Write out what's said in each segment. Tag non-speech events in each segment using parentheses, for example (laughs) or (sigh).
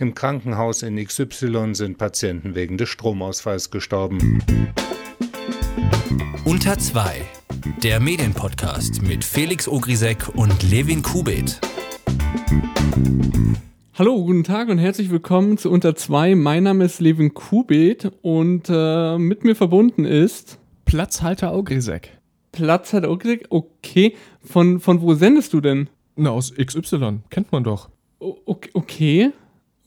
Im Krankenhaus in XY sind Patienten wegen des Stromausfalls gestorben. Unter 2. Der Medienpodcast mit Felix Ogrisek und Levin Kubit. Hallo, guten Tag und herzlich willkommen zu Unter 2. Mein Name ist Levin Kubit und äh, mit mir verbunden ist Platzhalter Ogrisek. Platzhalter Ogrisek? Okay. Von, von wo sendest du denn? Na, aus XY. Kennt man doch. O okay.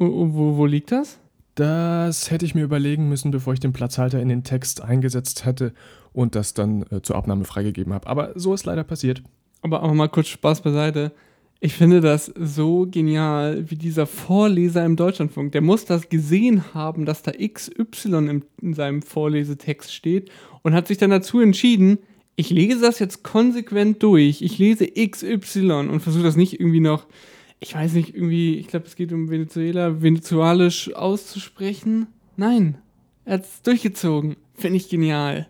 Wo, wo liegt das? Das hätte ich mir überlegen müssen, bevor ich den Platzhalter in den Text eingesetzt hätte und das dann äh, zur Abnahme freigegeben habe. Aber so ist leider passiert. Aber, aber mal kurz Spaß beiseite. Ich finde das so genial, wie dieser Vorleser im Deutschlandfunk. Der muss das gesehen haben, dass da XY im, in seinem Vorlesetext steht und hat sich dann dazu entschieden, ich lese das jetzt konsequent durch. Ich lese XY und versuche das nicht irgendwie noch ich weiß nicht, irgendwie, ich glaube, es geht um Venezuela, venezuelisch auszusprechen. Nein, er hat es durchgezogen. Finde ich genial.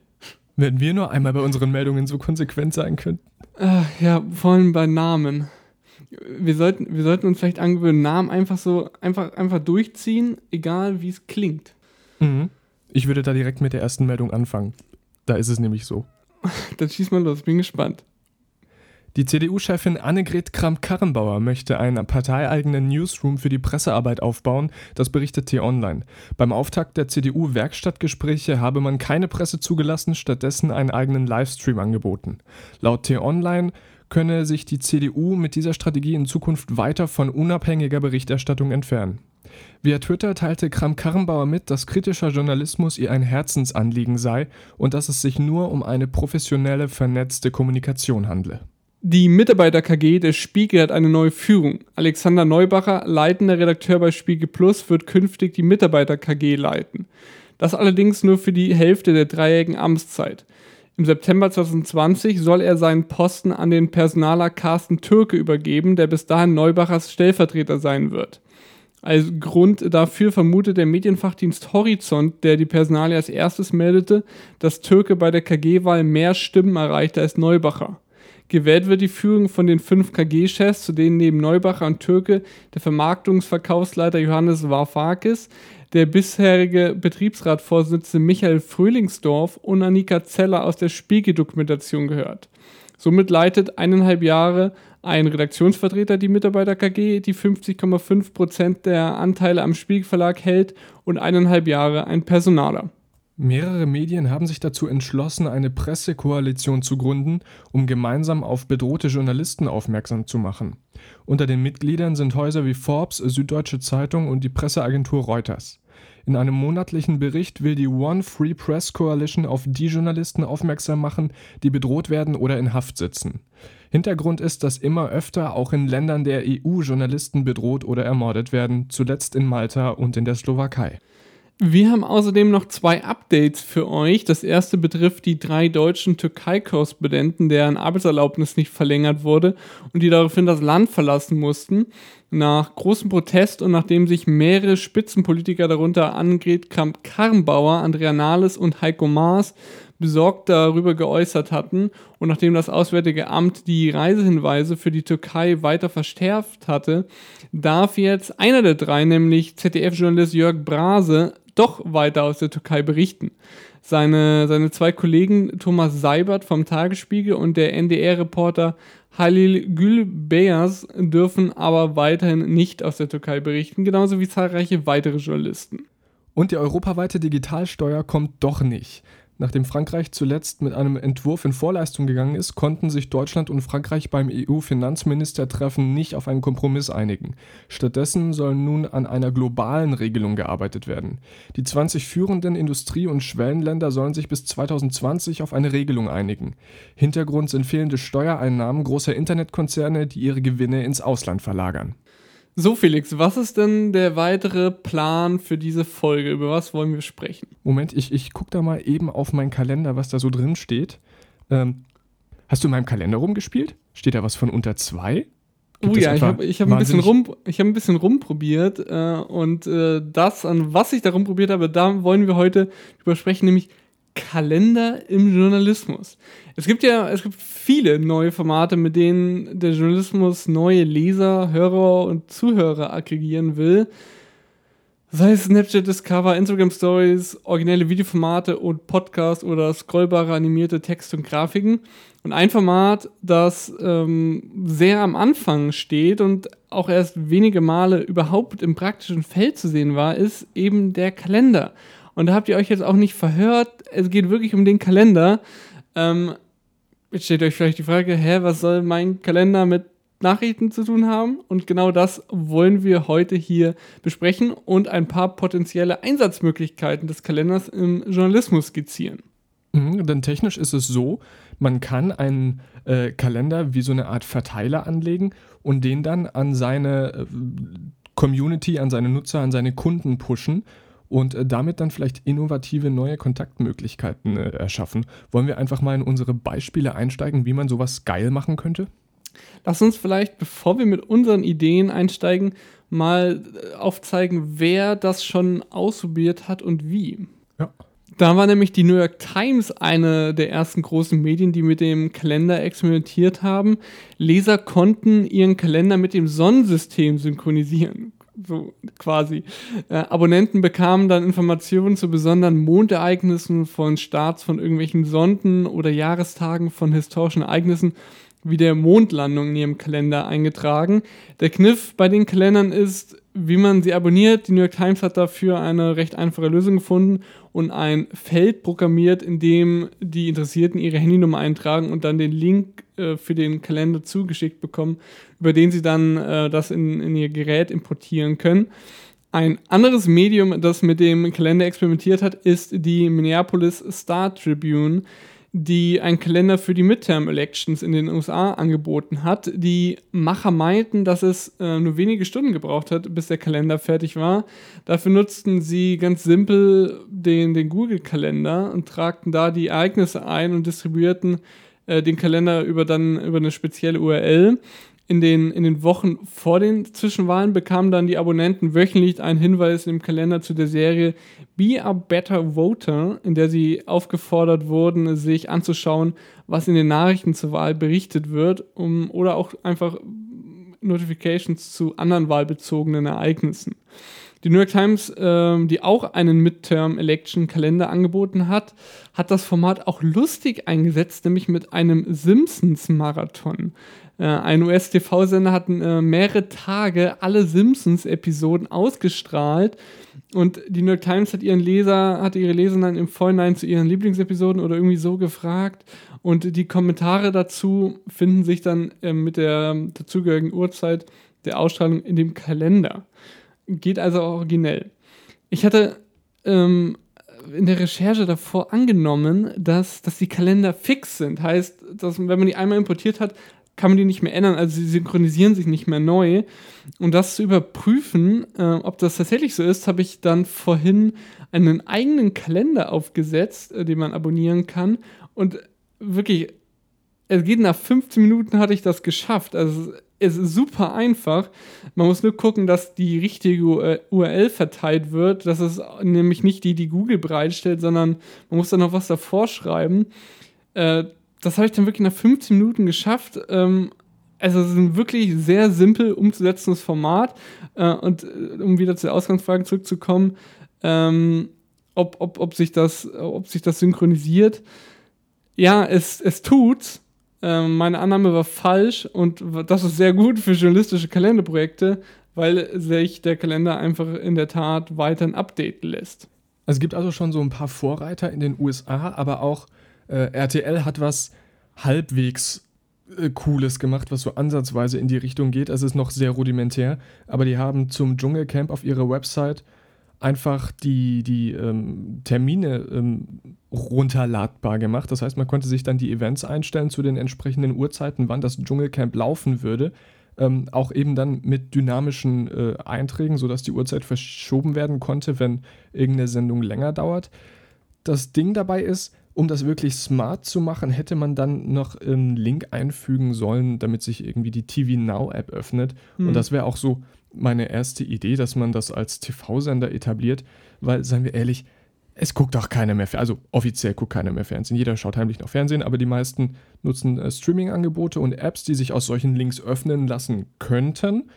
Wenn wir nur einmal bei unseren Meldungen so konsequent sein könnten. Ach, ja, vor allem bei Namen. Wir sollten, wir sollten uns vielleicht angewöhnen, Namen einfach so, einfach, einfach durchziehen, egal wie es klingt. Mhm. Ich würde da direkt mit der ersten Meldung anfangen. Da ist es nämlich so. (laughs) Dann schieß mal los, bin gespannt. Die CDU-Chefin Annegret Kramp-Karrenbauer möchte einen parteieigenen Newsroom für die Pressearbeit aufbauen, das berichtet T-Online. Beim Auftakt der CDU-Werkstattgespräche habe man keine Presse zugelassen, stattdessen einen eigenen Livestream angeboten. Laut T-Online könne sich die CDU mit dieser Strategie in Zukunft weiter von unabhängiger Berichterstattung entfernen. Via Twitter teilte Kramp-Karrenbauer mit, dass kritischer Journalismus ihr ein Herzensanliegen sei und dass es sich nur um eine professionelle, vernetzte Kommunikation handle. Die Mitarbeiter-KG der Spiegel hat eine neue Führung. Alexander Neubacher, leitender Redakteur bei Spiegel Plus, wird künftig die Mitarbeiter-KG leiten. Das allerdings nur für die Hälfte der dreijährigen Amtszeit. Im September 2020 soll er seinen Posten an den Personaler Carsten Türke übergeben, der bis dahin Neubachers Stellvertreter sein wird. Als Grund dafür vermutet der Medienfachdienst Horizont, der die Personalie als erstes meldete, dass Türke bei der KG-Wahl mehr Stimmen erreichte als Neubacher. Gewählt wird die Führung von den fünf KG-Chefs, zu denen neben Neubacher und Türke der Vermarktungsverkaufsleiter Johannes Warfakis, der bisherige Betriebsratsvorsitzende Michael Fröhlingsdorf und Annika Zeller aus der Spiegeldokumentation gehört. Somit leitet eineinhalb Jahre ein Redaktionsvertreter die Mitarbeiter KG, die 50,5% der Anteile am Spiegelverlag hält, und eineinhalb Jahre ein Personaler. Mehrere Medien haben sich dazu entschlossen, eine Pressekoalition zu gründen, um gemeinsam auf bedrohte Journalisten aufmerksam zu machen. Unter den Mitgliedern sind Häuser wie Forbes, Süddeutsche Zeitung und die Presseagentur Reuters. In einem monatlichen Bericht will die One Free Press Coalition auf die Journalisten aufmerksam machen, die bedroht werden oder in Haft sitzen. Hintergrund ist, dass immer öfter auch in Ländern der EU Journalisten bedroht oder ermordet werden, zuletzt in Malta und in der Slowakei. Wir haben außerdem noch zwei Updates für euch. Das erste betrifft die drei deutschen Türkei-Korrespondenten, deren Arbeitserlaubnis nicht verlängert wurde und die daraufhin das Land verlassen mussten. Nach großem Protest und nachdem sich mehrere Spitzenpolitiker, darunter Annegret Kramp-Karrenbauer, Andrea Nahles und Heiko Maas, besorgt darüber geäußert hatten und nachdem das Auswärtige Amt die Reisehinweise für die Türkei weiter verstärkt hatte, darf jetzt einer der drei, nämlich ZDF-Journalist Jörg Brase, doch weiter aus der Türkei berichten. Seine, seine zwei Kollegen Thomas Seibert vom Tagesspiegel und der NDR-Reporter Halil Gülbeyaz dürfen aber weiterhin nicht aus der Türkei berichten, genauso wie zahlreiche weitere Journalisten. Und die europaweite Digitalsteuer kommt doch nicht. Nachdem Frankreich zuletzt mit einem Entwurf in Vorleistung gegangen ist, konnten sich Deutschland und Frankreich beim EU-Finanzministertreffen nicht auf einen Kompromiss einigen. Stattdessen soll nun an einer globalen Regelung gearbeitet werden. Die 20 führenden Industrie- und Schwellenländer sollen sich bis 2020 auf eine Regelung einigen. Hintergrund sind fehlende Steuereinnahmen großer Internetkonzerne, die ihre Gewinne ins Ausland verlagern. So, Felix, was ist denn der weitere Plan für diese Folge? Über was wollen wir sprechen? Moment, ich, ich gucke da mal eben auf meinen Kalender, was da so drin steht. Ähm, hast du in meinem Kalender rumgespielt? Steht da was von unter zwei? Gibt oh ja, ich habe ich hab ein, bisschen rum, hab ein bisschen rumprobiert äh, und äh, das, an was ich da rumprobiert habe, da wollen wir heute drüber sprechen, nämlich Kalender im Journalismus. Es gibt ja, es gibt viele neue Formate, mit denen der Journalismus neue Leser, Hörer und Zuhörer aggregieren will. Sei es Snapchat Discover, Instagram Stories, originelle Videoformate und Podcast oder scrollbare animierte Texte und Grafiken. Und ein Format, das ähm, sehr am Anfang steht und auch erst wenige Male überhaupt im praktischen Feld zu sehen war, ist eben der Kalender. Und da habt ihr euch jetzt auch nicht verhört. Es geht wirklich um den Kalender. Ähm, jetzt stellt euch vielleicht die Frage, hä, was soll mein Kalender mit Nachrichten zu tun haben. Und genau das wollen wir heute hier besprechen und ein paar potenzielle Einsatzmöglichkeiten des Kalenders im Journalismus skizzieren. Mhm, denn technisch ist es so, man kann einen äh, Kalender wie so eine Art Verteiler anlegen und den dann an seine äh, Community, an seine Nutzer, an seine Kunden pushen und äh, damit dann vielleicht innovative neue Kontaktmöglichkeiten äh, erschaffen. Wollen wir einfach mal in unsere Beispiele einsteigen, wie man sowas geil machen könnte? Lass uns vielleicht, bevor wir mit unseren Ideen einsteigen, mal äh, aufzeigen, wer das schon ausprobiert hat und wie. Ja. Da war nämlich die New York Times eine der ersten großen Medien, die mit dem Kalender experimentiert haben. Leser konnten ihren Kalender mit dem Sonnensystem synchronisieren. So quasi. Äh, Abonnenten bekamen dann Informationen zu besonderen Mondereignissen von Starts von irgendwelchen Sonden oder Jahrestagen von historischen Ereignissen wie der Mondlandung in ihrem Kalender eingetragen. Der Kniff bei den Kalendern ist, wie man sie abonniert. Die New York Times hat dafür eine recht einfache Lösung gefunden und ein Feld programmiert, in dem die Interessierten ihre Handynummer eintragen und dann den Link äh, für den Kalender zugeschickt bekommen, über den sie dann äh, das in, in ihr Gerät importieren können. Ein anderes Medium, das mit dem Kalender experimentiert hat, ist die Minneapolis Star Tribune die einen Kalender für die Midterm Elections in den USA angeboten hat. Die Macher meinten, dass es äh, nur wenige Stunden gebraucht hat, bis der Kalender fertig war. Dafür nutzten sie ganz simpel den, den Google-Kalender und tragten da die Ereignisse ein und distribuierten äh, den Kalender über dann über eine spezielle URL in den, in den Wochen vor den Zwischenwahlen bekamen dann die Abonnenten wöchentlich einen Hinweis im Kalender zu der Serie Be a Better Voter, in der sie aufgefordert wurden, sich anzuschauen, was in den Nachrichten zur Wahl berichtet wird, um, oder auch einfach Notifications zu anderen wahlbezogenen Ereignissen. Die New York Times, äh, die auch einen Midterm-Election-Kalender angeboten hat, hat das Format auch lustig eingesetzt, nämlich mit einem Simpsons-Marathon. Äh, ein US-TV-Sender hat äh, mehrere Tage alle Simpsons-Episoden ausgestrahlt und die New York Times hat ihren Leser, hatte ihre Leser dann im Vorhinein zu ihren Lieblingsepisoden oder irgendwie so gefragt und die Kommentare dazu finden sich dann äh, mit der dazugehörigen Uhrzeit der Ausstrahlung in dem Kalender. Geht also originell. Ich hatte ähm, in der Recherche davor angenommen, dass, dass die Kalender fix sind. Heißt, dass wenn man die einmal importiert hat, kann man die nicht mehr ändern, also sie synchronisieren sich nicht mehr neu. Um das zu überprüfen, äh, ob das tatsächlich so ist, habe ich dann vorhin einen eigenen Kalender aufgesetzt, äh, den man abonnieren kann. Und wirklich, es geht nach 15 Minuten hatte ich das geschafft. Also es ist super einfach. Man muss nur gucken, dass die richtige URL verteilt wird. Das ist nämlich nicht die, die Google bereitstellt, sondern man muss da noch was davor schreiben. Äh, das habe ich dann wirklich nach 15 Minuten geschafft. Ähm, also es ist ein wirklich sehr simpel umzusetzendes Format. Äh, und äh, um wieder zu der Ausgangsfrage zurückzukommen, ähm, ob, ob, ob, sich das, ob sich das synchronisiert. Ja, es, es tut's. Ähm, meine Annahme war falsch und das ist sehr gut für journalistische Kalenderprojekte, weil sich der Kalender einfach in der Tat weiterhin updaten lässt. Es gibt also schon so ein paar Vorreiter in den USA, aber auch äh, RTL hat was halbwegs äh, Cooles gemacht, was so ansatzweise in die Richtung geht. Es ist noch sehr rudimentär, aber die haben zum Dschungelcamp auf ihrer Website einfach die, die ähm, Termine ähm, runterladbar gemacht. Das heißt, man konnte sich dann die Events einstellen zu den entsprechenden Uhrzeiten, wann das Dschungelcamp laufen würde. Ähm, auch eben dann mit dynamischen äh, Einträgen, sodass die Uhrzeit verschoben werden konnte, wenn irgendeine Sendung länger dauert. Das Ding dabei ist, um das wirklich smart zu machen, hätte man dann noch einen Link einfügen sollen, damit sich irgendwie die TV Now App öffnet. Mhm. Und hm. das wäre auch so meine erste Idee, dass man das als TV-Sender etabliert, weil, seien wir ehrlich, es guckt auch keiner mehr, also offiziell guckt keiner mehr Fernsehen. Jeder schaut heimlich noch Fernsehen, aber die meisten nutzen äh, Streaming-Angebote und Apps, die sich aus solchen Links öffnen lassen könnten.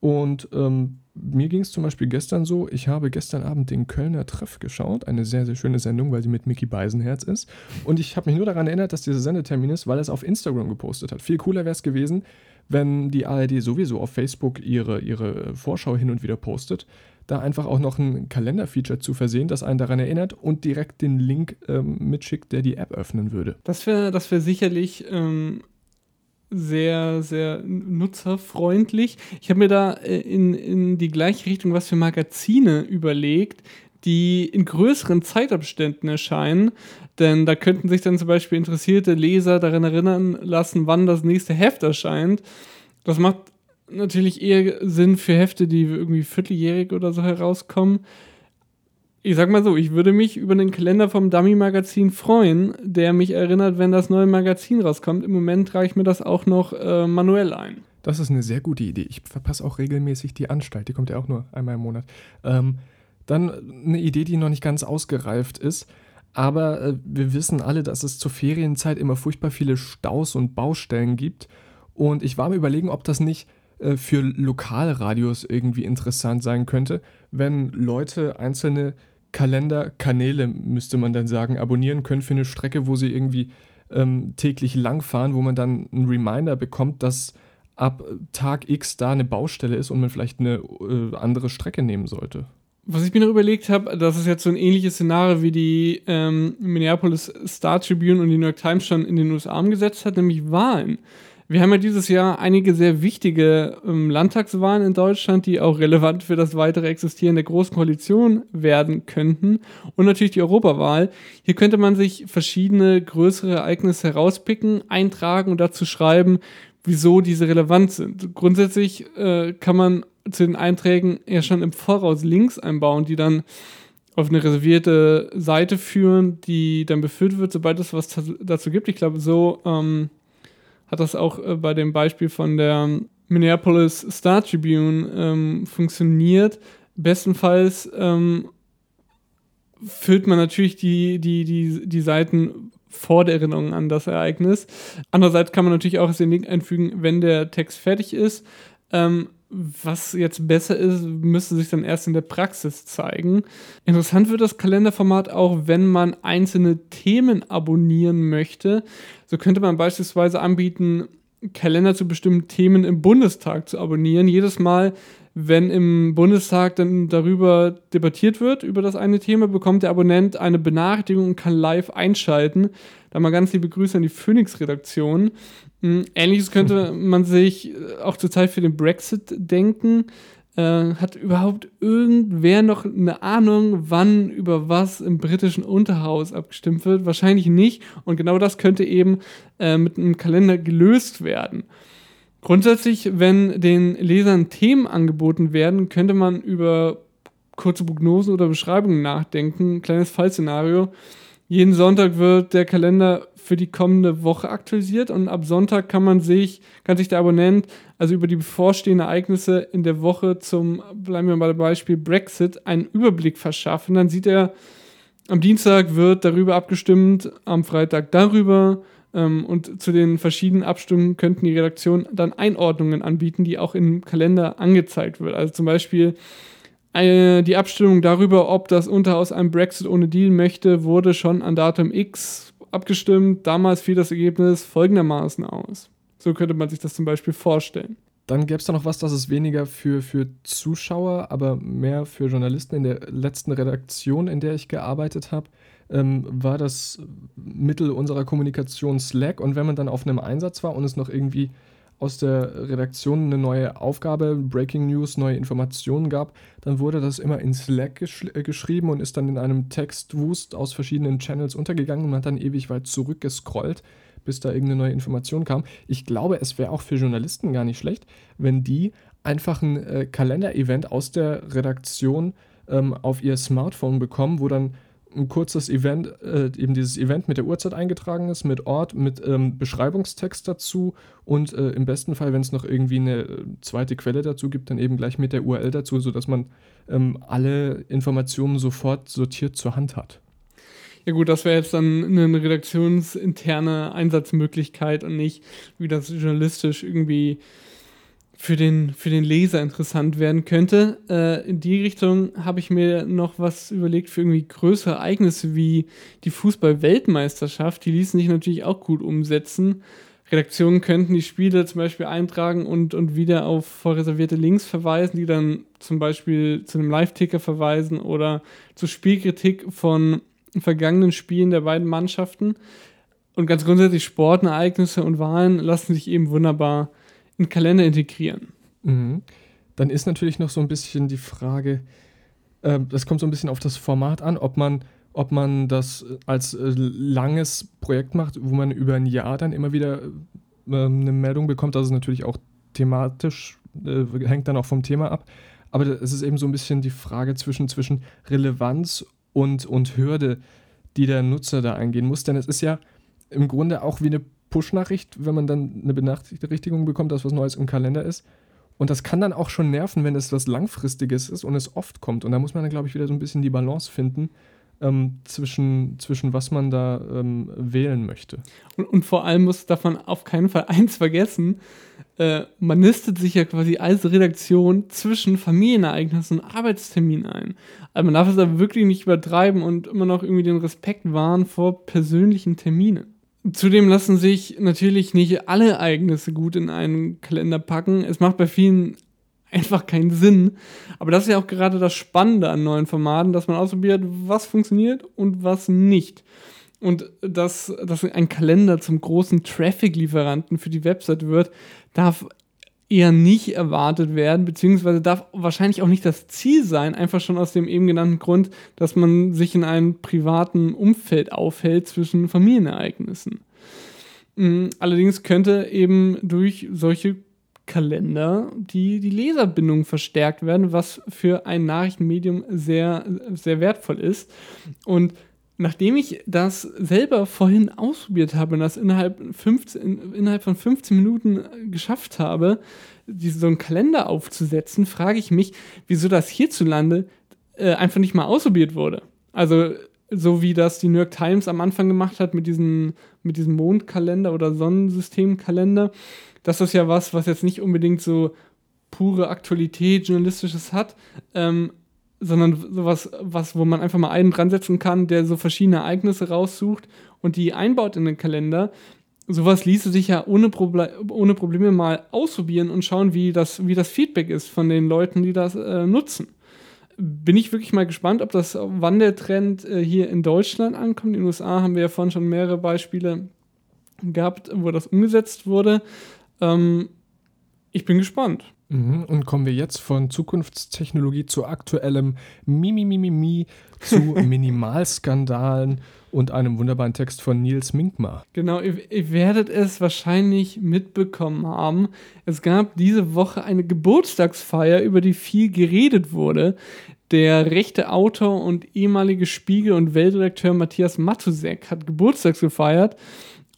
Und ähm, mir ging es zum Beispiel gestern so, ich habe gestern Abend den Kölner Treff geschaut, eine sehr, sehr schöne Sendung, weil sie mit Mickey Beisenherz ist. Und ich habe mich nur daran erinnert, dass dieser Sendetermin ist, weil er es auf Instagram gepostet hat. Viel cooler wäre es gewesen, wenn die ARD sowieso auf Facebook ihre, ihre Vorschau hin und wieder postet, da einfach auch noch ein Kalenderfeature zu versehen, das einen daran erinnert und direkt den Link ähm, mitschickt, der die App öffnen würde. Das wäre das wär sicherlich ähm, sehr, sehr nutzerfreundlich. Ich habe mir da äh, in, in die gleiche Richtung was für Magazine überlegt, die in größeren Zeitabständen erscheinen. Denn da könnten sich dann zum Beispiel interessierte Leser daran erinnern lassen, wann das nächste Heft erscheint. Das macht natürlich eher Sinn für Hefte, die irgendwie vierteljährig oder so herauskommen. Ich sag mal so, ich würde mich über den Kalender vom Dummy-Magazin freuen, der mich erinnert, wenn das neue Magazin rauskommt. Im Moment trage ich mir das auch noch äh, manuell ein. Das ist eine sehr gute Idee. Ich verpasse auch regelmäßig die Anstalt. Die kommt ja auch nur einmal im Monat. Ähm, dann eine Idee, die noch nicht ganz ausgereift ist. Aber äh, wir wissen alle, dass es zur Ferienzeit immer furchtbar viele Staus und Baustellen gibt. Und ich war mir überlegen, ob das nicht äh, für Lokalradios irgendwie interessant sein könnte, wenn Leute einzelne Kalenderkanäle, müsste man dann sagen, abonnieren können für eine Strecke, wo sie irgendwie ähm, täglich langfahren, wo man dann einen Reminder bekommt, dass ab Tag X da eine Baustelle ist und man vielleicht eine äh, andere Strecke nehmen sollte. Was ich mir noch überlegt habe, das ist jetzt so ein ähnliches Szenario wie die ähm, Minneapolis Star Tribune und die New York Times schon in den USA umgesetzt hat, nämlich Wahlen. Wir haben ja dieses Jahr einige sehr wichtige ähm, Landtagswahlen in Deutschland, die auch relevant für das weitere Existieren der Großen Koalition werden könnten. Und natürlich die Europawahl. Hier könnte man sich verschiedene größere Ereignisse herauspicken, eintragen und dazu schreiben, wieso diese relevant sind. Grundsätzlich äh, kann man zu den Einträgen ja schon im Voraus Links einbauen, die dann auf eine reservierte Seite führen, die dann befüllt wird, sobald es was dazu gibt. Ich glaube, so ähm, hat das auch äh, bei dem Beispiel von der Minneapolis Star Tribune ähm, funktioniert. Bestenfalls ähm, füllt man natürlich die, die, die, die Seiten vor der Erinnerung an das Ereignis. Andererseits kann man natürlich auch den Link einfügen, wenn der Text fertig ist. Ähm, was jetzt besser ist, müsste sich dann erst in der Praxis zeigen. Interessant wird das Kalenderformat auch, wenn man einzelne Themen abonnieren möchte. So könnte man beispielsweise anbieten, Kalender zu bestimmten Themen im Bundestag zu abonnieren. Jedes Mal, wenn im Bundestag dann darüber debattiert wird, über das eine Thema, bekommt der Abonnent eine Benachrichtigung und kann live einschalten. Da mal ganz liebe Grüße an die Phoenix-Redaktion. Hm, ähnliches könnte (laughs) man sich äh, auch zur Zeit für den Brexit denken. Äh, hat überhaupt irgendwer noch eine Ahnung, wann über was im britischen Unterhaus abgestimmt wird? Wahrscheinlich nicht. Und genau das könnte eben äh, mit einem Kalender gelöst werden. Grundsätzlich, wenn den Lesern Themen angeboten werden, könnte man über kurze Prognosen oder Beschreibungen nachdenken. Kleines Fallszenario. Jeden Sonntag wird der Kalender für die kommende Woche aktualisiert und ab Sonntag kann man sich, kann sich der Abonnent also über die bevorstehenden Ereignisse in der Woche zum, bleiben wir mal beim Beispiel Brexit, einen Überblick verschaffen. Dann sieht er, am Dienstag wird darüber abgestimmt, am Freitag darüber, ähm, und zu den verschiedenen Abstimmungen könnten die Redaktionen dann Einordnungen anbieten, die auch im Kalender angezeigt wird. Also zum Beispiel äh, die Abstimmung darüber, ob das Unterhaus einen Brexit ohne Deal möchte, wurde schon an Datum X abgestimmt. Damals fiel das Ergebnis folgendermaßen aus. So könnte man sich das zum Beispiel vorstellen. Dann gäbe es da noch was, das ist weniger für, für Zuschauer, aber mehr für Journalisten. In der letzten Redaktion, in der ich gearbeitet habe, ähm, war das Mittel unserer Kommunikation Slack. Und wenn man dann auf einem Einsatz war und es noch irgendwie aus der Redaktion eine neue Aufgabe, Breaking News, neue Informationen gab, dann wurde das immer in Slack gesch äh, geschrieben und ist dann in einem Textwust aus verschiedenen Channels untergegangen und hat dann ewig weit zurückgescrollt, bis da irgendeine neue Information kam. Ich glaube, es wäre auch für Journalisten gar nicht schlecht, wenn die einfach ein äh, Kalender-Event aus der Redaktion ähm, auf ihr Smartphone bekommen, wo dann ein kurzes Event, äh, eben dieses Event mit der Uhrzeit eingetragen ist, mit Ort, mit ähm, Beschreibungstext dazu und äh, im besten Fall, wenn es noch irgendwie eine äh, zweite Quelle dazu gibt, dann eben gleich mit der URL dazu, sodass man ähm, alle Informationen sofort sortiert zur Hand hat. Ja gut, das wäre jetzt dann eine redaktionsinterne Einsatzmöglichkeit und nicht, wie das journalistisch irgendwie für den, für den Leser interessant werden könnte. Äh, in die Richtung habe ich mir noch was überlegt für irgendwie größere Ereignisse wie die Fußball-Weltmeisterschaft. Die ließen sich natürlich auch gut umsetzen. Redaktionen könnten die Spiele zum Beispiel eintragen und, und wieder auf vorreservierte Links verweisen, die dann zum Beispiel zu einem Live-Ticker verweisen oder zur Spielkritik von vergangenen Spielen der beiden Mannschaften. Und ganz grundsätzlich Sportereignisse und Wahlen lassen sich eben wunderbar in Kalender integrieren. Mhm. Dann ist natürlich noch so ein bisschen die Frage, äh, das kommt so ein bisschen auf das Format an, ob man, ob man das als äh, langes Projekt macht, wo man über ein Jahr dann immer wieder äh, eine Meldung bekommt. Das ist natürlich auch thematisch, äh, hängt dann auch vom Thema ab. Aber es ist eben so ein bisschen die Frage zwischen, zwischen Relevanz und, und Hürde, die der Nutzer da eingehen muss. Denn es ist ja im Grunde auch wie eine Push-Nachricht, wenn man dann eine Benachrichtigung bekommt, dass was Neues im Kalender ist. Und das kann dann auch schon nerven, wenn es was Langfristiges ist und es oft kommt. Und da muss man dann, glaube ich, wieder so ein bisschen die Balance finden ähm, zwischen, zwischen was man da ähm, wählen möchte. Und, und, vor allem muss davon auf keinen Fall eins vergessen. Äh, man nistet sich ja quasi als Redaktion zwischen Familienereignissen und Arbeitsterminen ein. Also man darf es aber wirklich nicht übertreiben und immer noch irgendwie den Respekt wahren vor persönlichen Terminen. Zudem lassen sich natürlich nicht alle Ereignisse gut in einen Kalender packen. Es macht bei vielen einfach keinen Sinn. Aber das ist ja auch gerade das Spannende an neuen Formaten, dass man ausprobiert, was funktioniert und was nicht. Und dass, dass ein Kalender zum großen Traffic-Lieferanten für die Website wird, darf eher nicht erwartet werden, beziehungsweise darf wahrscheinlich auch nicht das Ziel sein, einfach schon aus dem eben genannten Grund, dass man sich in einem privaten Umfeld aufhält zwischen Familienereignissen. Mm, allerdings könnte eben durch solche Kalender die, die Leserbindung verstärkt werden, was für ein Nachrichtenmedium sehr, sehr wertvoll ist. Und nachdem ich das selber vorhin ausprobiert habe und das innerhalb, 15, innerhalb von 15 Minuten geschafft habe, so einen Kalender aufzusetzen, frage ich mich, wieso das hierzulande äh, einfach nicht mal ausprobiert wurde. Also so wie das die New York Times am Anfang gemacht hat mit, diesen, mit diesem Mondkalender oder Sonnensystemkalender. Das ist ja was, was jetzt nicht unbedingt so pure Aktualität, journalistisches hat, ähm, sondern sowas, was, wo man einfach mal einen dran setzen kann, der so verschiedene Ereignisse raussucht und die einbaut in den Kalender. Sowas ließe sich ja ohne, Proble ohne Probleme mal ausprobieren und schauen, wie das, wie das Feedback ist von den Leuten, die das äh, nutzen. Bin ich wirklich mal gespannt, ob das, wann der Trend äh, hier in Deutschland ankommt. In den USA haben wir ja vorhin schon mehrere Beispiele gehabt, wo das umgesetzt wurde. Ähm, ich bin gespannt. Mhm. Und kommen wir jetzt von Zukunftstechnologie zu aktuellem Mimimimimi zu (laughs) Minimalskandalen und einem wunderbaren Text von Nils Minkmar. Genau, ihr, ihr, werdet es wahrscheinlich mitbekommen haben. Es gab diese Woche eine Geburtstagsfeier, über die viel geredet wurde. Der rechte Autor und ehemalige Spiegel- und Weltredakteur Matthias Matusek hat Geburtstags gefeiert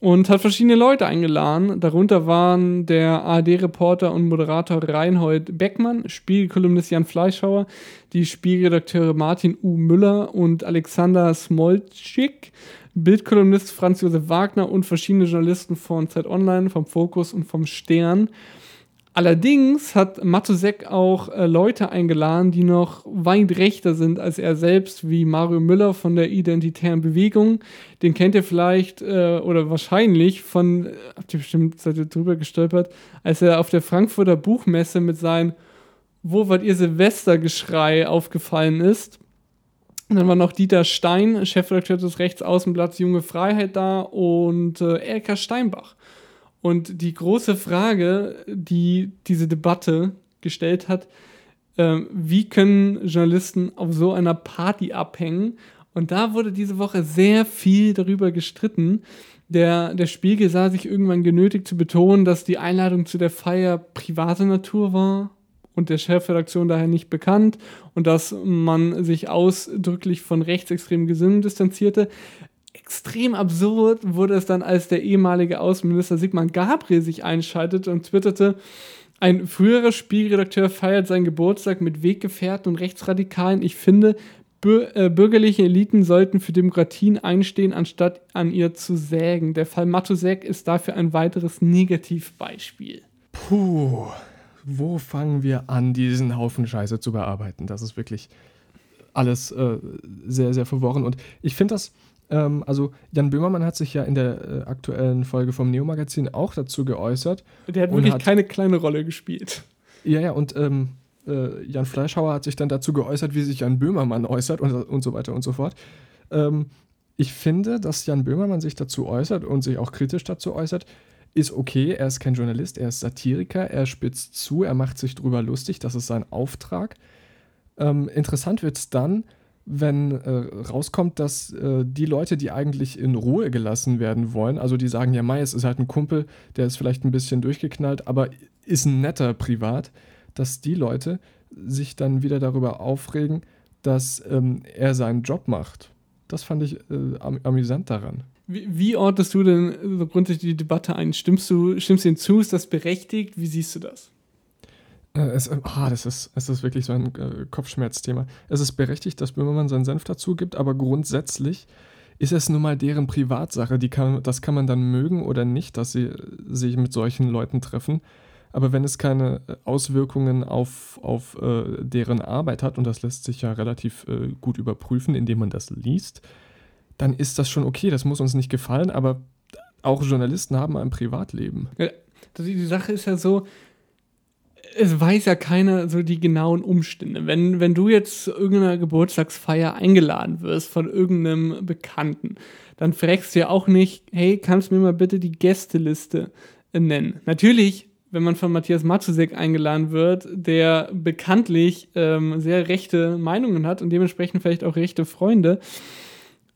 und hat verschiedene Leute eingeladen. Darunter waren der ARD-Reporter und Moderator Reinhold Beckmann, Spiegelkolumnist Jan Fleischhauer, die Spiegelredakteure Martin U. Müller und Alexander Smolczyk, Bildkolumnist Franz Josef Wagner und verschiedene Journalisten von Zeit Online, vom Fokus und vom Stern. Allerdings hat Matusek auch äh, Leute eingeladen, die noch weit rechter sind als er selbst, wie Mario Müller von der Identitären Bewegung. Den kennt ihr vielleicht äh, oder wahrscheinlich von, äh, habt ihr bestimmt seid ihr drüber gestolpert, als er auf der Frankfurter Buchmesse mit seinem Wo wart ihr Silvestergeschrei aufgefallen ist. Und dann war noch Dieter Stein, Chefredakteur des Rechtsaußenblatts Junge Freiheit da und äh, Erika Steinbach. Und die große Frage, die diese Debatte gestellt hat, äh, wie können Journalisten auf so einer Party abhängen? Und da wurde diese Woche sehr viel darüber gestritten. Der, der Spiegel sah sich irgendwann genötigt zu betonen, dass die Einladung zu der Feier private Natur war und der Chefredaktion daher nicht bekannt und dass man sich ausdrücklich von rechtsextremen Gesinnungen distanzierte extrem absurd wurde es dann, als der ehemalige Außenminister Sigmar Gabriel sich einschaltete und twitterte, ein früherer Spielredakteur feiert seinen Geburtstag mit Weggefährten und Rechtsradikalen. Ich finde, äh, bürgerliche Eliten sollten für Demokratien einstehen, anstatt an ihr zu sägen. Der Fall Matusek ist dafür ein weiteres Negativbeispiel. Puh, wo fangen wir an, diesen Haufen Scheiße zu bearbeiten? Das ist wirklich alles äh, sehr, sehr verworren. Und ich finde das, ähm, also Jan Böhmermann hat sich ja in der äh, aktuellen Folge vom Neo-Magazin auch dazu geäußert. Der hat wirklich hat, keine kleine Rolle gespielt. Ja, ja, und ähm, äh, Jan Fleischhauer hat sich dann dazu geäußert, wie sich Jan Böhmermann äußert und, und so weiter und so fort. Ähm, ich finde, dass Jan Böhmermann sich dazu äußert und sich auch kritisch dazu äußert, ist okay. Er ist kein Journalist, er ist Satiriker, er spitzt zu, er macht sich drüber lustig, das ist sein Auftrag. Ähm, interessant wird es dann, wenn äh, rauskommt, dass äh, die Leute, die eigentlich in Ruhe gelassen werden wollen, also die sagen, ja, Mai, es ist halt ein Kumpel, der ist vielleicht ein bisschen durchgeknallt, aber ist ein netter privat, dass die Leute sich dann wieder darüber aufregen, dass ähm, er seinen Job macht. Das fand ich äh, am amüsant daran. Wie, wie, ordnest du denn grundsätzlich die Debatte ein? Stimmst du, stimmst du hinzu? Ist das berechtigt? Wie siehst du das? Äh, es, ah, das, ist, es ist wirklich so ein äh, Kopfschmerzthema. Es ist berechtigt, dass Böhmermann seinen Senf dazu gibt, aber grundsätzlich ist es nun mal deren Privatsache. Die kann, das kann man dann mögen oder nicht, dass sie sich mit solchen Leuten treffen. Aber wenn es keine äh, Auswirkungen auf, auf äh, deren Arbeit hat, und das lässt sich ja relativ äh, gut überprüfen, indem man das liest, dann ist das schon okay. Das muss uns nicht gefallen, aber auch Journalisten haben ein Privatleben. Ja, die Sache ist ja so, es weiß ja keiner so die genauen Umstände. Wenn, wenn du jetzt zu irgendeiner Geburtstagsfeier eingeladen wirst von irgendeinem Bekannten, dann fragst du ja auch nicht, hey, kannst du mir mal bitte die Gästeliste nennen? Natürlich wenn man von Matthias Matusek eingeladen wird, der bekanntlich ähm, sehr rechte Meinungen hat und dementsprechend vielleicht auch rechte Freunde,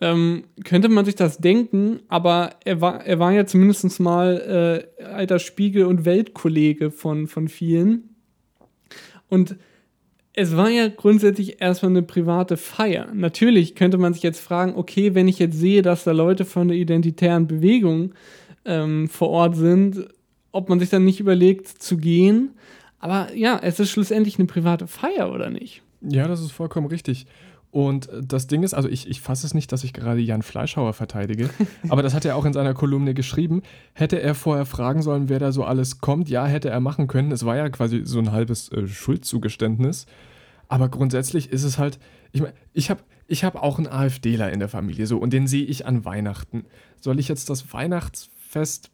ähm, könnte man sich das denken, aber er war, er war ja zumindest mal äh, alter Spiegel- und Weltkollege von, von vielen. Und es war ja grundsätzlich erstmal eine private Feier. Natürlich könnte man sich jetzt fragen, okay, wenn ich jetzt sehe, dass da Leute von der identitären Bewegung ähm, vor Ort sind, ob man sich dann nicht überlegt zu gehen. Aber ja, es ist schlussendlich eine private Feier, oder nicht? Ja, das ist vollkommen richtig. Und das Ding ist, also ich, ich fasse es nicht, dass ich gerade Jan Fleischhauer verteidige, (laughs) aber das hat er auch in seiner Kolumne geschrieben. Hätte er vorher fragen sollen, wer da so alles kommt, ja, hätte er machen können. Es war ja quasi so ein halbes äh, Schuldzugeständnis. Aber grundsätzlich ist es halt, ich meine, ich habe ich hab auch einen AfDler in der Familie so und den sehe ich an Weihnachten. Soll ich jetzt das Weihnachtsfest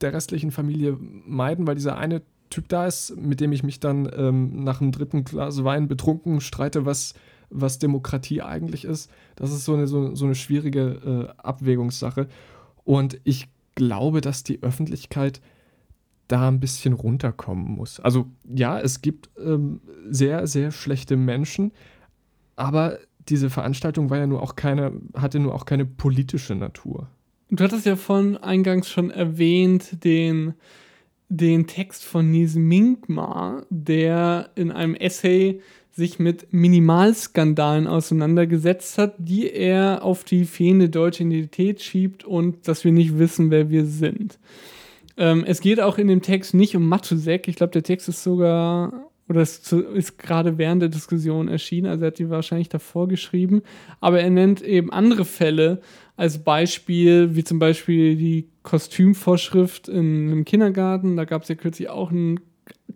der restlichen Familie meiden, weil dieser eine Typ da ist, mit dem ich mich dann ähm, nach dem dritten Glas Wein betrunken streite, was, was Demokratie eigentlich ist. Das ist so eine, so, so eine schwierige äh, Abwägungssache. Und ich glaube, dass die Öffentlichkeit da ein bisschen runterkommen muss. Also ja, es gibt ähm, sehr, sehr schlechte Menschen, aber diese Veranstaltung war ja nur auch keine, hatte nur auch keine politische Natur. Du hattest ja von eingangs schon erwähnt, den, den Text von Nies Minkmar, der in einem Essay sich mit Minimalskandalen auseinandergesetzt hat, die er auf die fehlende deutsche Identität schiebt und dass wir nicht wissen, wer wir sind. Ähm, es geht auch in dem Text nicht um Matusek. Ich glaube, der Text ist sogar oder es ist gerade während der Diskussion erschienen, also er hat die wahrscheinlich davor geschrieben, aber er nennt eben andere Fälle als Beispiel, wie zum Beispiel die Kostümvorschrift in einem Kindergarten, da gab es ja kürzlich auch einen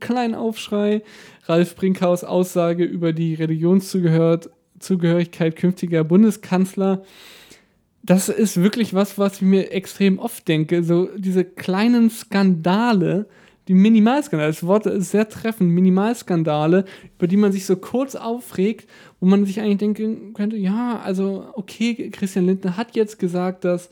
kleinen Aufschrei, Ralf Brinkhaus Aussage über die Religionszugehörigkeit künftiger Bundeskanzler. Das ist wirklich was, was ich mir extrem oft denke, so diese kleinen Skandale, die Minimalskandale, das Wort ist sehr treffend, Minimalskandale, über die man sich so kurz aufregt, wo man sich eigentlich denken könnte, ja, also okay, Christian Lindner hat jetzt gesagt, dass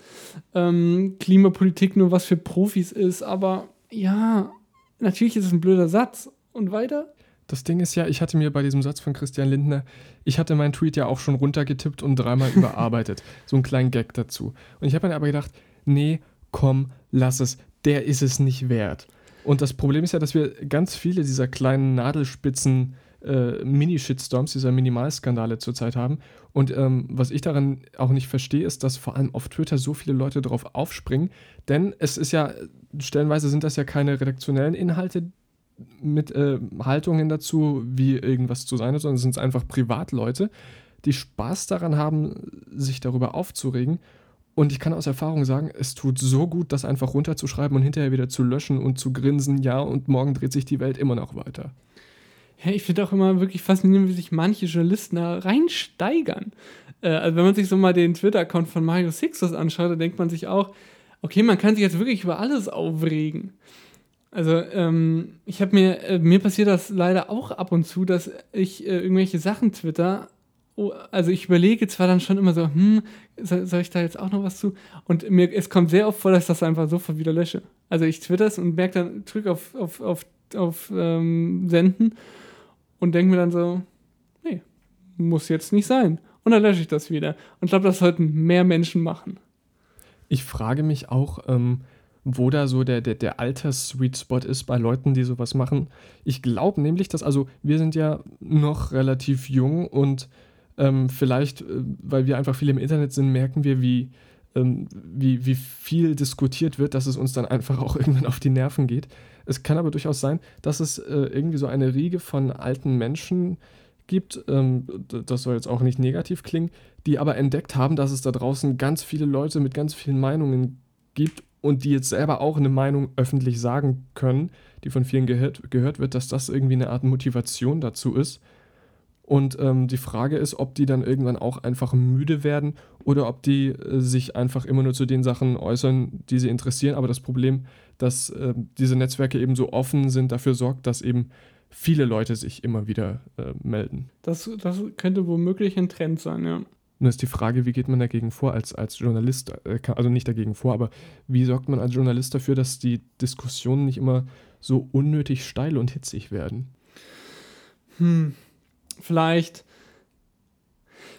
ähm, Klimapolitik nur was für Profis ist, aber ja, natürlich ist es ein blöder Satz. Und weiter? Das Ding ist ja, ich hatte mir bei diesem Satz von Christian Lindner, ich hatte meinen Tweet ja auch schon runtergetippt und dreimal (laughs) überarbeitet. So einen kleinen Gag dazu. Und ich habe mir aber gedacht, nee, komm, lass es, der ist es nicht wert. Und das Problem ist ja, dass wir ganz viele dieser kleinen Nadelspitzen äh, Mini-Shitstorms, dieser Minimalskandale zurzeit haben. Und ähm, was ich daran auch nicht verstehe, ist, dass vor allem auf Twitter so viele Leute drauf aufspringen. Denn es ist ja, stellenweise sind das ja keine redaktionellen Inhalte mit äh, Haltungen dazu, wie irgendwas zu sein hat, sondern es sind einfach Privatleute, die Spaß daran haben, sich darüber aufzuregen Und ich kann aus Erfahrung sagen, es tut so gut, das einfach runterzuschreiben und hinterher wieder zu löschen und zu grinsen, ja, und morgen dreht sich die Welt immer noch weiter. Ja, ich finde auch immer wirklich faszinierend, wie sich manche Journalisten da reinsteigern. Äh, also wenn man sich so mal den Twitter-Account von Mario Sixtus anschaut, dann denkt man sich auch, okay, man kann sich jetzt wirklich über alles aufregen. Also ähm, ich habe mir, äh, mir passiert das leider auch ab und zu, dass ich äh, irgendwelche Sachen twitter oh, also ich überlege zwar dann schon immer so, hm, soll, soll, ich da jetzt auch noch was zu? Und mir, es kommt sehr oft vor, dass ich das einfach sofort wieder lösche. Also ich twitter es und merke dann, drücke auf, auf, auf, auf ähm, Senden und denke mir dann so, nee, muss jetzt nicht sein. Und dann lösche ich das wieder. Und ich glaube, das sollten mehr Menschen machen. Ich frage mich auch, ähm, wo da so der, der, der Alters-Sweet Spot ist bei Leuten, die sowas machen. Ich glaube nämlich, dass, also wir sind ja noch relativ jung und ähm, vielleicht, äh, weil wir einfach viel im Internet sind, merken wir, wie, ähm, wie, wie viel diskutiert wird, dass es uns dann einfach auch (laughs) irgendwann auf die Nerven geht. Es kann aber durchaus sein, dass es äh, irgendwie so eine Riege von alten Menschen gibt, ähm, das soll jetzt auch nicht negativ klingen, die aber entdeckt haben, dass es da draußen ganz viele Leute mit ganz vielen Meinungen gibt und die jetzt selber auch eine Meinung öffentlich sagen können, die von vielen gehört, gehört wird, dass das irgendwie eine Art Motivation dazu ist und ähm, die Frage ist, ob die dann irgendwann auch einfach müde werden oder ob die äh, sich einfach immer nur zu den Sachen äußern, die sie interessieren. Aber das Problem, dass äh, diese Netzwerke eben so offen sind, dafür sorgt, dass eben viele Leute sich immer wieder äh, melden. Das, das könnte womöglich ein Trend sein, ja. Nun ist die Frage, wie geht man dagegen vor als, als Journalist? Äh, also nicht dagegen vor, aber wie sorgt man als Journalist dafür, dass die Diskussionen nicht immer so unnötig steil und hitzig werden? Hm, vielleicht,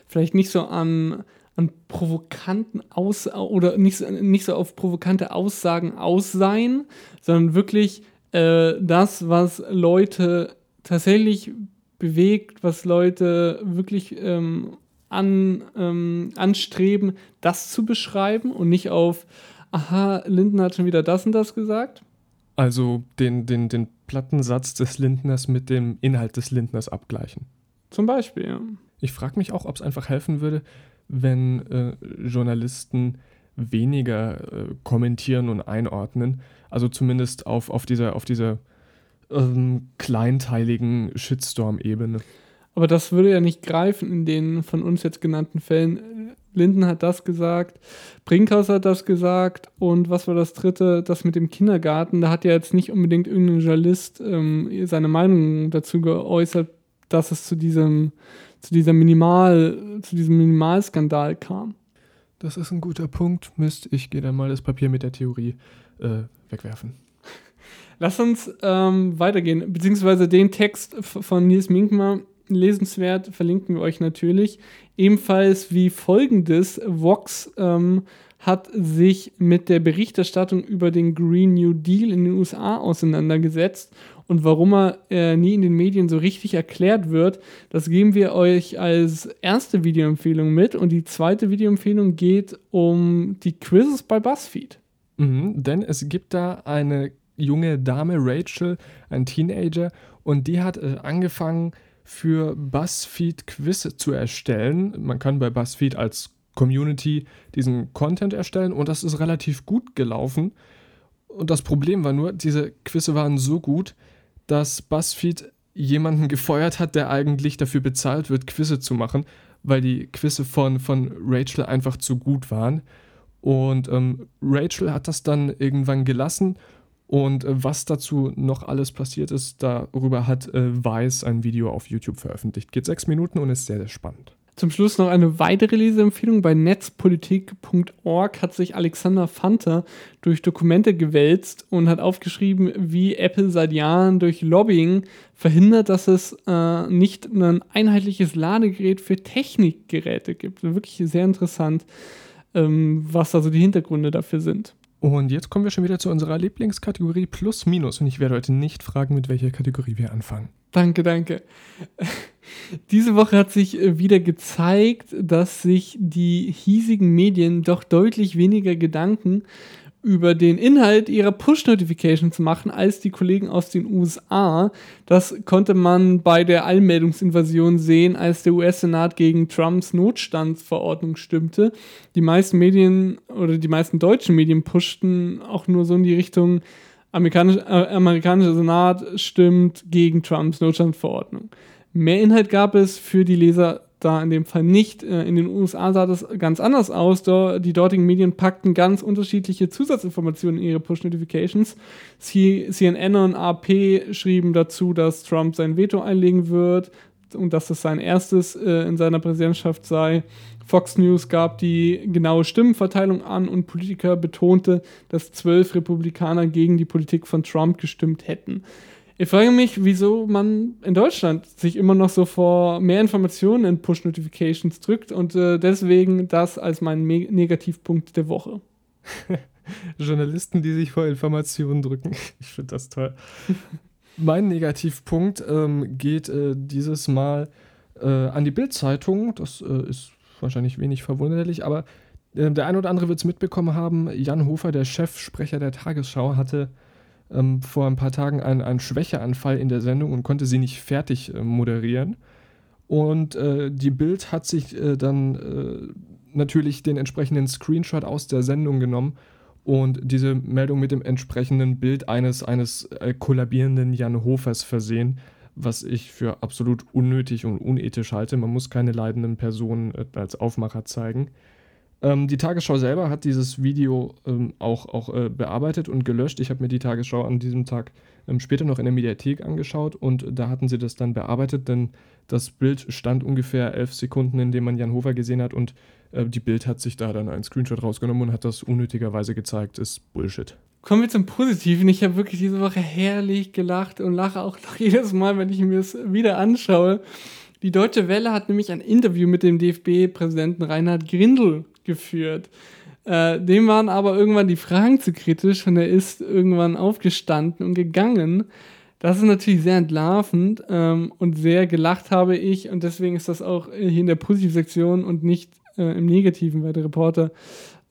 vielleicht nicht so an, an provokanten Aus oder nicht, nicht so auf provokante Aussagen aus sein, sondern wirklich äh, das, was Leute tatsächlich bewegt, was Leute wirklich ähm, an, ähm, anstreben, das zu beschreiben und nicht auf, aha, Linden hat schon wieder das und das gesagt. Also den, den, den Plattensatz des Lindners mit dem Inhalt des Lindners abgleichen. Zum Beispiel, ja. Ich frage mich auch, ob es einfach helfen würde, wenn äh, Journalisten weniger äh, kommentieren und einordnen. Also zumindest auf, auf dieser, auf dieser ähm, kleinteiligen Shitstorm-Ebene. Aber das würde ja nicht greifen in den von uns jetzt genannten Fällen. Linden hat das gesagt, Brinkhaus hat das gesagt und was war das dritte? Das mit dem Kindergarten. Da hat ja jetzt nicht unbedingt irgendein Journalist ähm, seine Meinung dazu geäußert, dass es zu diesem, zu dieser Minimal, zu diesem Minimalskandal kam. Das ist ein guter Punkt. Mist, ich gehe dann mal das Papier mit der Theorie äh, wegwerfen. (laughs) Lass uns ähm, weitergehen, beziehungsweise den Text von Nils Minkmar, lesenswert, verlinken wir euch natürlich. Ebenfalls wie folgendes: Vox ähm, hat sich mit der Berichterstattung über den Green New Deal in den USA auseinandergesetzt und warum er äh, nie in den Medien so richtig erklärt wird, das geben wir euch als erste Videoempfehlung mit. Und die zweite Videoempfehlung geht um die Quizzes bei BuzzFeed. Mhm, denn es gibt da eine junge Dame, Rachel, ein Teenager, und die hat äh, angefangen, für BuzzFeed Quiz zu erstellen. Man kann bei BuzzFeed als Community diesen Content erstellen und das ist relativ gut gelaufen. Und das Problem war nur, diese Quizze waren so gut, dass BuzzFeed jemanden (laughs) gefeuert hat, der eigentlich dafür bezahlt wird, Quizze zu machen, weil die Quizze von, von Rachel einfach zu gut waren. Und ähm, Rachel hat das dann irgendwann gelassen. Und äh, was dazu noch alles passiert ist, darüber hat äh, Weiß ein Video auf YouTube veröffentlicht. Geht sechs Minuten und ist sehr, sehr spannend. Zum Schluss noch eine weitere Leseempfehlung. Bei netzpolitik.org hat sich Alexander Fanta durch Dokumente gewälzt und hat aufgeschrieben, wie Apple seit Jahren durch Lobbying verhindert, dass es äh, nicht ein einheitliches Ladegerät für Technikgeräte gibt. Wirklich sehr interessant, ähm, was also die Hintergründe dafür sind. Und jetzt kommen wir schon wieder zu unserer Lieblingskategorie Plus Minus. Und ich werde heute nicht fragen, mit welcher Kategorie wir anfangen. Danke, danke. Diese Woche hat sich äh, wieder gezeigt, dass sich die hiesigen Medien doch deutlich weniger Gedanken über den Inhalt ihrer Push-Notifications machen als die Kollegen aus den USA. Das konnte man bei der Allmeldungsinvasion sehen, als der US-Senat gegen Trumps Notstandsverordnung stimmte. Die meisten Medien oder die meisten deutschen Medien pushten auch nur so in die Richtung, amerikanisch, äh, amerikanischer Senat stimmt gegen Trumps Notstandsverordnung. Mehr Inhalt gab es für die Leser da in dem Fall nicht. Äh, in den USA sah das ganz anders aus. Die dortigen Medien packten ganz unterschiedliche Zusatzinformationen in ihre Push-Notifications. CNN und AP schrieben dazu, dass Trump sein Veto einlegen wird und dass das sein erstes äh, in seiner Präsidentschaft sei. Fox News gab die genaue Stimmenverteilung an und Politiker betonte, dass zwölf Republikaner gegen die Politik von Trump gestimmt hätten. Ich frage mich, wieso man in Deutschland sich immer noch so vor mehr Informationen in Push-Notifications drückt und äh, deswegen das als mein Me Negativpunkt der Woche. (laughs) Journalisten, die sich vor Informationen drücken. (laughs) Ich finde das toll. (laughs) mein Negativpunkt ähm, geht äh, dieses Mal äh, an die Bild-Zeitung. Das äh, ist wahrscheinlich wenig verwunderlich, aber äh, der eine oder andere wird es mitbekommen haben. Jan Hofer, der Chefsprecher der Tagesschau, hatte ähm, vor ein paar Tagen einen, einen Schwächeanfall in der Sendung und konnte sie nicht fertig äh, moderieren. Und äh, die Bild hat sich äh, dann äh, natürlich den entsprechenden Screenshot aus der Sendung genommen und diese Meldung mit dem entsprechenden Bild eines, eines äh, kollabierenden Jan Hofers versehen, was ich für absolut unnötig und unethisch halte. Man muss keine leidenden Personen äh, als Aufmacher zeigen. Ähm, die Tagesschau selber hat dieses Video ähm, auch, auch äh, bearbeitet und gelöscht. Ich habe mir die Tagesschau an diesem Tag ähm, später noch in der Mediathek angeschaut und da hatten sie das dann bearbeitet, denn das Bild stand ungefähr elf Sekunden, in dem man Jan Hofer gesehen hat und äh, die Bild hat sich da dann einen Screenshot rausgenommen und hat das unnötigerweise gezeigt. Ist Bullshit. Kommen wir zum Positiven. Ich habe wirklich diese Woche herrlich gelacht und lache auch noch (laughs) jedes Mal, wenn ich mir es wieder anschaue. Die Deutsche Welle hat nämlich ein Interview mit dem DFB-Präsidenten Reinhard Grindel geführt. Äh, dem waren aber irgendwann die Fragen zu kritisch und er ist irgendwann aufgestanden und gegangen. Das ist natürlich sehr entlarvend ähm, und sehr gelacht habe ich und deswegen ist das auch hier in der Positivsektion und nicht äh, im Negativen, weil der Reporter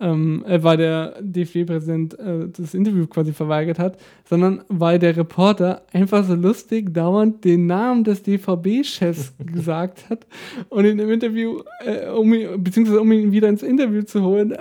ähm, äh, weil der DFB-Präsident äh, das Interview quasi verweigert hat, sondern weil der Reporter einfach so lustig dauernd den Namen des DVB-Chefs (laughs) gesagt hat und in dem Interview, äh, um ihn, beziehungsweise um ihn wieder ins Interview zu holen, äh,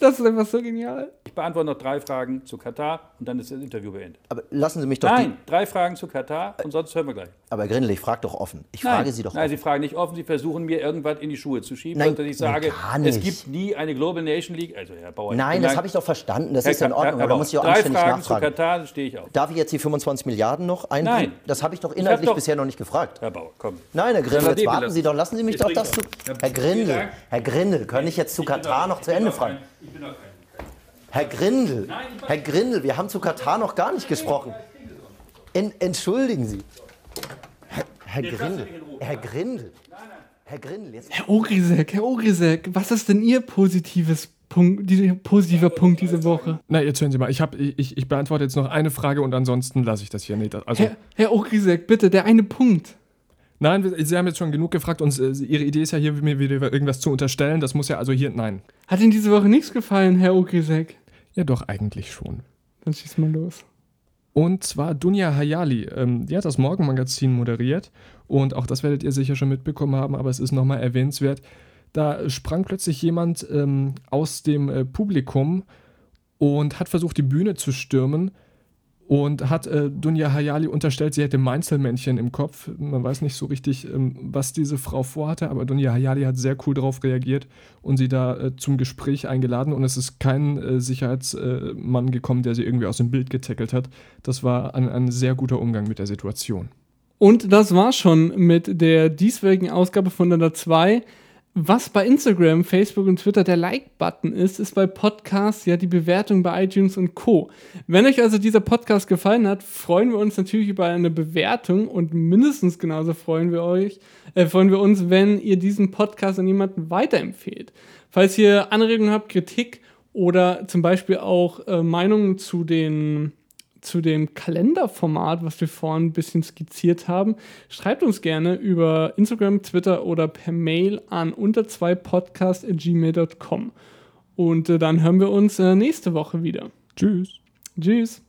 das ist einfach so genial. Ich beantworte noch drei Fragen zu Katar und dann ist das Interview beendet. Aber lassen Sie mich doch. Nein, drei Fragen zu Katar und sonst hören wir gleich. Aber Grindel, ich frage doch offen. Ich Nein. frage Sie doch Nein, offen. Sie fragen nicht offen. Sie versuchen mir irgendwas in die Schuhe zu schieben, Nein, dass ich sage, nein, es gibt nie eine Global Nation League. Also, Herr Bauer. Nein, das habe ich doch verstanden. Das Herr ist in Ordnung. Aber da muss ich auch drei anständig Fragen zu nachfragen. Katar, dann stehe ich auf. Darf ich jetzt die 25 Milliarden noch einbringen? Nein. Das habe ich doch inhaltlich doch- bisher noch nicht gefragt. Herr Bauer, komm. Nein, Herr Grindel, jetzt warten. Sie doch. Lassen Sie mich Ich doch das zu. Herr Grindel. Herr Grindel, kann ich jetzt zu Katar noch zu Ende fragen? Ich bin doch kein. Herr Grindel, Herr Grindel, wir haben zu Katar noch gar nicht gesprochen. En, entschuldigen Sie. Herr, Herr Grindel, Herr Grindel, Herr Grindel, jetzt. Herr Ogrisek, Herr Ogrisek, was ist denn Ihr positives Punkt, die, positiver Punkt diese Woche? Na, jetzt hören Sie mal, ich, hab, ich, ich beantworte jetzt noch eine Frage und ansonsten lasse ich das hier nicht. Also, Herr, Herr Ogrisek, bitte, der eine Punkt. nein, Sie haben jetzt schon genug gefragt und äh, Ihre Idee ist ja hier, mir wieder irgendwas zu unterstellen. Das muss ja also hier, nein. Hat Ihnen diese Woche nichts gefallen, Herr Ogrisek? Ja, doch, eigentlich schon. Dann schieß mal los. Und zwar Dunja Hayali. Ähm, die hat das Morgenmagazin moderiert und auch das werdet ihr sicher schon mitbekommen haben, aber es ist nochmal erwähnenswert. Da sprang plötzlich jemand ähm, aus dem äh, Publikum und hat versucht, die Bühne zu stürmen und hat äh, Dunja Hayali unterstellt, sie hätte Meinzelmännchen im Kopf. Man weiß nicht so richtig, ähm, was diese Frau vorhatte, aber Dunja Hayali hat sehr cool darauf reagiert und sie da äh, zum Gespräch eingeladen und es ist kein äh, Sicherheitsmann gekommen, der sie irgendwie aus dem Bild getackelt hat. Das war ein, ein sehr guter Umgang mit der Situation. Und das war schon mit der dieswöchigen Ausgabe von Nanda 2. Was bei Instagram, Facebook und Twitter der Like-Button ist, ist bei Podcasts ja die Bewertung bei iTunes und Co. Wenn euch also dieser Podcast gefallen hat, freuen wir uns natürlich über eine Bewertung und mindestens genauso freuen wir euch, äh, freuen wir uns, wenn ihr diesen Podcast an jemanden weiterempfehlt. Falls ihr Anregungen habt, Kritik oder zum Beispiel auch äh, Meinungen zu den zu dem Kalenderformat, was wir vorhin ein bisschen skizziert haben, schreibt uns gerne über Instagram, Twitter oder per Mail an unter 2 podcast.gmail.com. Und äh, dann hören wir uns äh, nächste Woche wieder. Tschüss. Tschüss.